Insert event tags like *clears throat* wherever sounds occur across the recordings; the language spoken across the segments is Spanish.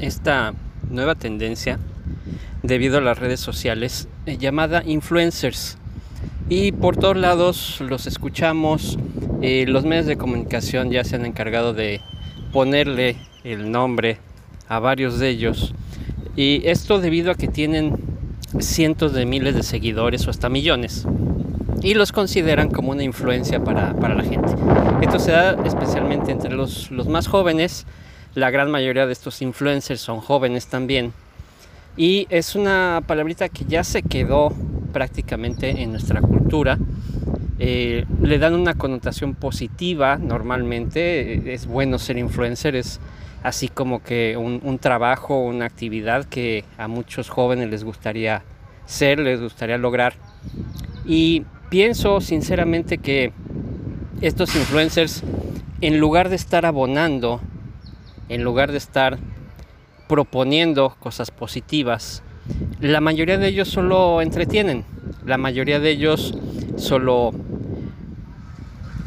esta nueva tendencia debido a las redes sociales eh, llamada influencers. Y por todos lados los escuchamos, eh, los medios de comunicación ya se han encargado de ponerle el nombre a varios de ellos. Y esto debido a que tienen cientos de miles de seguidores o hasta millones. Y los consideran como una influencia para, para la gente. Esto se da especialmente entre los, los más jóvenes. La gran mayoría de estos influencers son jóvenes también y es una palabrita que ya se quedó prácticamente en nuestra cultura. Eh, le dan una connotación positiva normalmente. Es bueno ser influencer, es así como que un, un, trabajo, una actividad que a muchos jóvenes les gustaría ser, les gustaría lograr. Y pienso sinceramente que estos influencers, en lugar de estar abonando, en lugar de estar proponiendo cosas positivas. La mayoría de ellos solo entretienen, la mayoría de ellos solo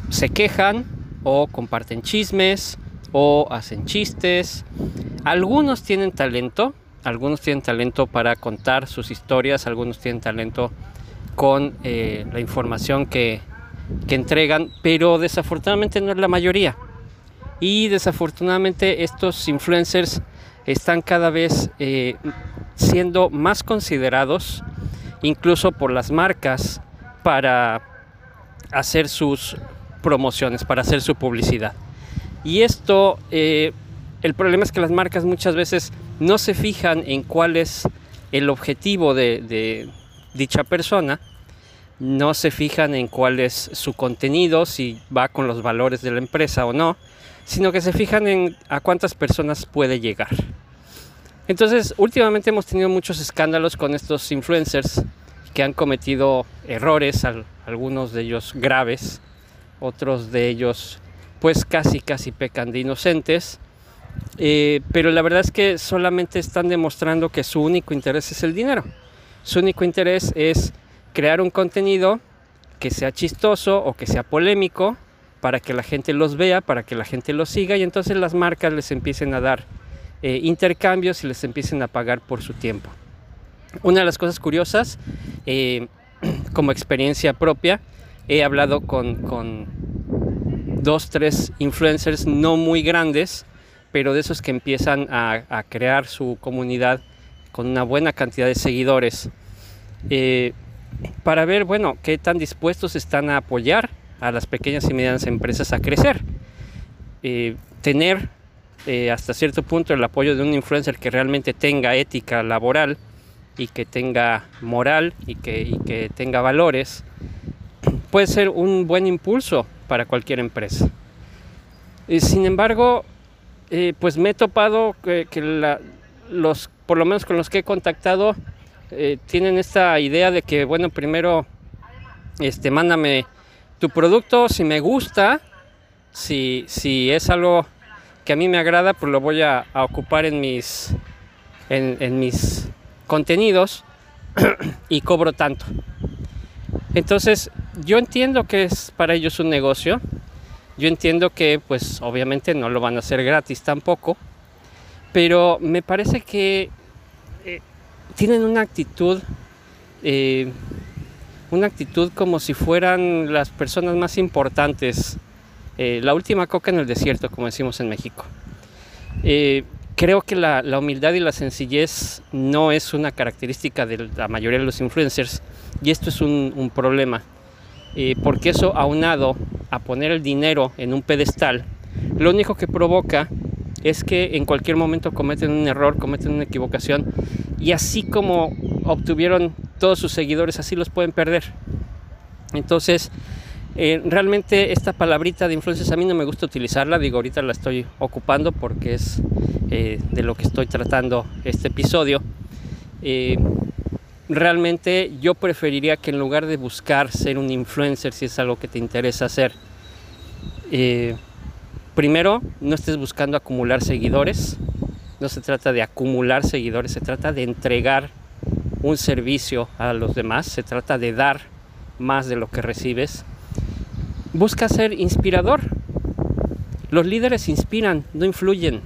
se quejan o comparten chismes o hacen chistes. Algunos tienen talento, algunos tienen talento para contar sus historias, algunos tienen talento con eh, la información que, que entregan, pero desafortunadamente no es la mayoría. Y desafortunadamente estos influencers están cada vez eh, siendo más considerados incluso por las marcas para hacer sus promociones, para hacer su publicidad. Y esto, eh, el problema es que las marcas muchas veces no se fijan en cuál es el objetivo de, de dicha persona, no se fijan en cuál es su contenido, si va con los valores de la empresa o no, sino que se fijan en a cuántas personas puede llegar. Entonces, últimamente hemos tenido muchos escándalos con estos influencers que han cometido errores, algunos de ellos graves, otros de ellos pues casi casi pecan de inocentes, eh, pero la verdad es que solamente están demostrando que su único interés es el dinero. Su único interés es crear un contenido que sea chistoso o que sea polémico para que la gente los vea, para que la gente los siga y entonces las marcas les empiecen a dar eh, intercambios y les empiecen a pagar por su tiempo. Una de las cosas curiosas, eh, *clears throat* como experiencia propia, he hablado con, dos, tres influencers no muy grandes, pero de esos que empiezan a, a crear su comunidad con una buena cantidad de seguidores, eh, para ver, bueno, qué tan dispuestos están a apoyar a las pequeñas y medianas empresas a crecer. tener eh, hasta cierto punto el apoyo de un influencer que realmente tenga ética laboral y que tenga moral y que, que tenga valores, *clears throat* puede ser un buen impulso para cualquier empresa. Y sin embargo, eh, pues me he topado que, los, por lo menos con los que he contactado, eh, tienen esta idea de que, bueno, primero, este, mándame tu producto, si me gusta, si, si es algo que a mí me agrada, pues lo voy a, ocupar en mis, en, mis contenidos *clears throat* y cobro tanto. Entonces, yo entiendo que es para ellos un negocio. Yo entiendo que, pues, obviamente no lo van a hacer gratis tampoco. Pero me parece que eh, tienen una actitud, eh, una actitud como si fueran las personas más importantes eh, la última coca en el desierto, como decimos en México. Eh, creo que la, humildad y la sencillez no es una característica de la mayoría de los influencers y esto es un, problema. Eh, porque eso aunado a poner el dinero en un pedestal, lo único que provoca es que en cualquier momento cometen un error, cometen una equivocación y así como obtuvieron todos sus seguidores, así los pueden perder. Entonces, eh, realmente esta palabrita de influencers a mí no me gusta utilizarla, digo, ahorita la estoy ocupando porque es eh, de lo que estoy tratando este episodio. Eh, realmente yo preferiría que en lugar de buscar ser un influencer, si es algo que te interesa hacer, primero no estés buscando acumular seguidores, no se trata de acumular seguidores, se trata de entregar un servicio a los demás, se trata de dar más de lo que recibes. Busca ser inspirador. Los líderes inspiran, no influyen.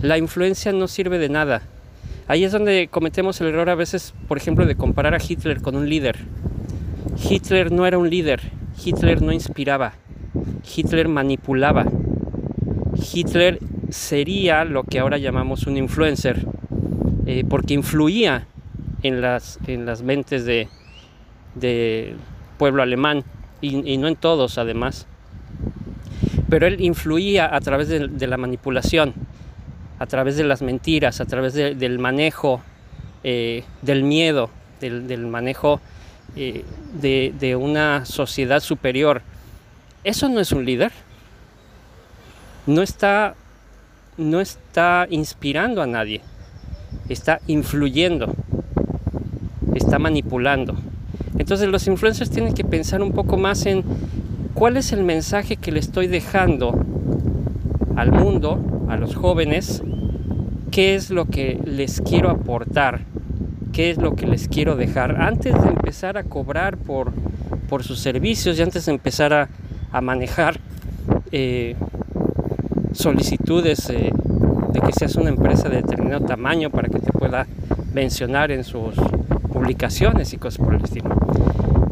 La influencia no sirve de nada. Ahí es donde cometemos el error a veces, por ejemplo, de comparar a Hitler con un líder. Hitler no era un líder, Hitler no inspiraba, Hitler manipulaba. Hitler sería lo que ahora llamamos un influencer, eh, porque influía en las, en las mentes de, pueblo alemán y, no en todos además. Pero él influía a través de, la manipulación, a través de las mentiras, a través del manejo eh, del miedo, del, manejo eh, de, de una sociedad superior. Eso no es un líder. No está, no está inspirando a nadie, está influyendo está manipulando. Entonces los influencers tienen que pensar un poco más en cuál es el mensaje que le estoy dejando al mundo, a los jóvenes, qué es lo que les quiero aportar, qué es lo que les quiero dejar antes de empezar a cobrar por, por sus servicios y antes de empezar a, manejar eh, solicitudes eh, de que seas una empresa de determinado tamaño para que te pueda mencionar en sus publicaciones y cosas por el estilo.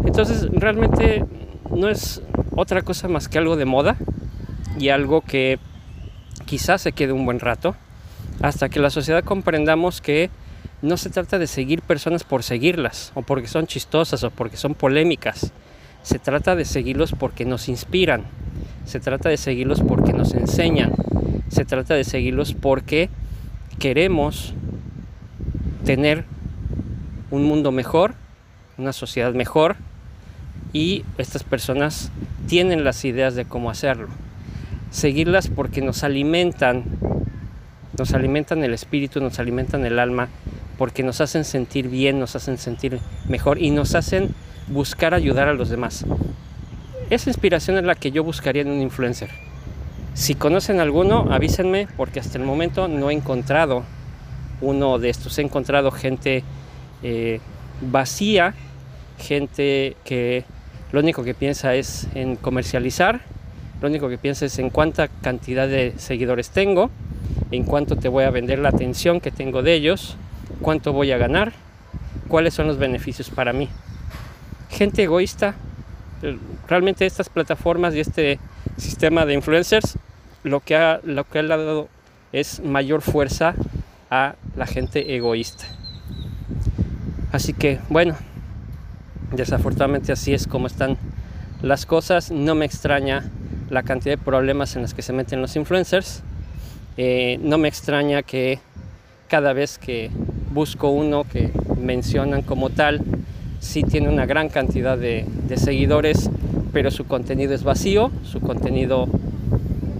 Entonces realmente no es otra cosa más que algo de moda y algo que quizás se quede un buen rato hasta que la sociedad comprendamos que no se trata de seguir personas por seguirlas o porque son chistosas o porque son polémicas. Se trata de seguirlos porque nos inspiran. Se trata de seguirlos porque nos enseñan. Se trata de seguirlos porque queremos tener un mundo mejor, una sociedad mejor y estas personas tienen las ideas de cómo hacerlo. Seguirlas porque nos alimentan, nos alimentan el espíritu, nos alimentan el alma, porque nos hacen sentir bien, nos hacen sentir mejor y nos hacen buscar ayudar a los demás. Esa inspiración es la que yo buscaría en un influencer. Si conocen alguno, avísenme porque hasta el momento no he encontrado uno de estos. He encontrado gente eh, vacía, gente que lo único que piensa es en comercializar, lo único que piensa es en cuánta cantidad de seguidores tengo, en cuánto te voy a vender la atención que tengo de ellos, cuánto voy a ganar, cuáles son los beneficios para mí. Gente egoísta, realmente estas plataformas y este sistema de influencers lo que ha, lo que ha dado es mayor fuerza a la gente egoísta. Así que bueno, desafortunadamente así es como están las cosas. No me extraña la cantidad de problemas en los que se meten los influencers. Eh, no me extraña que cada vez que busco uno que mencionan como tal, sí tiene una gran cantidad de, seguidores, pero su contenido es vacío, su contenido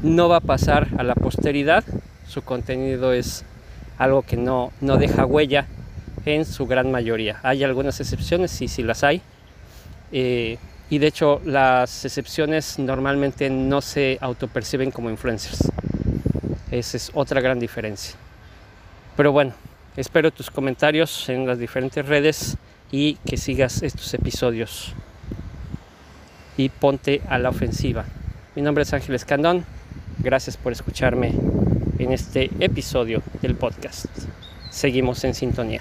no va a pasar a la posteridad, su contenido es algo que no, no deja huella en su gran mayoría. Hay algunas excepciones, sí, sí las hay. Eh, y de hecho las excepciones normalmente no se autoperciben como influencers. Esa es otra gran diferencia. Pero bueno, espero tus comentarios en las diferentes redes y que sigas estos episodios. Y ponte a la ofensiva. Mi nombre es Ángel Escandón. Gracias por escucharme en este episodio del podcast. Seguimos en sintonía.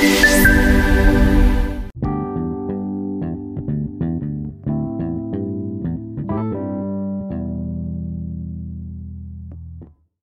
Peace.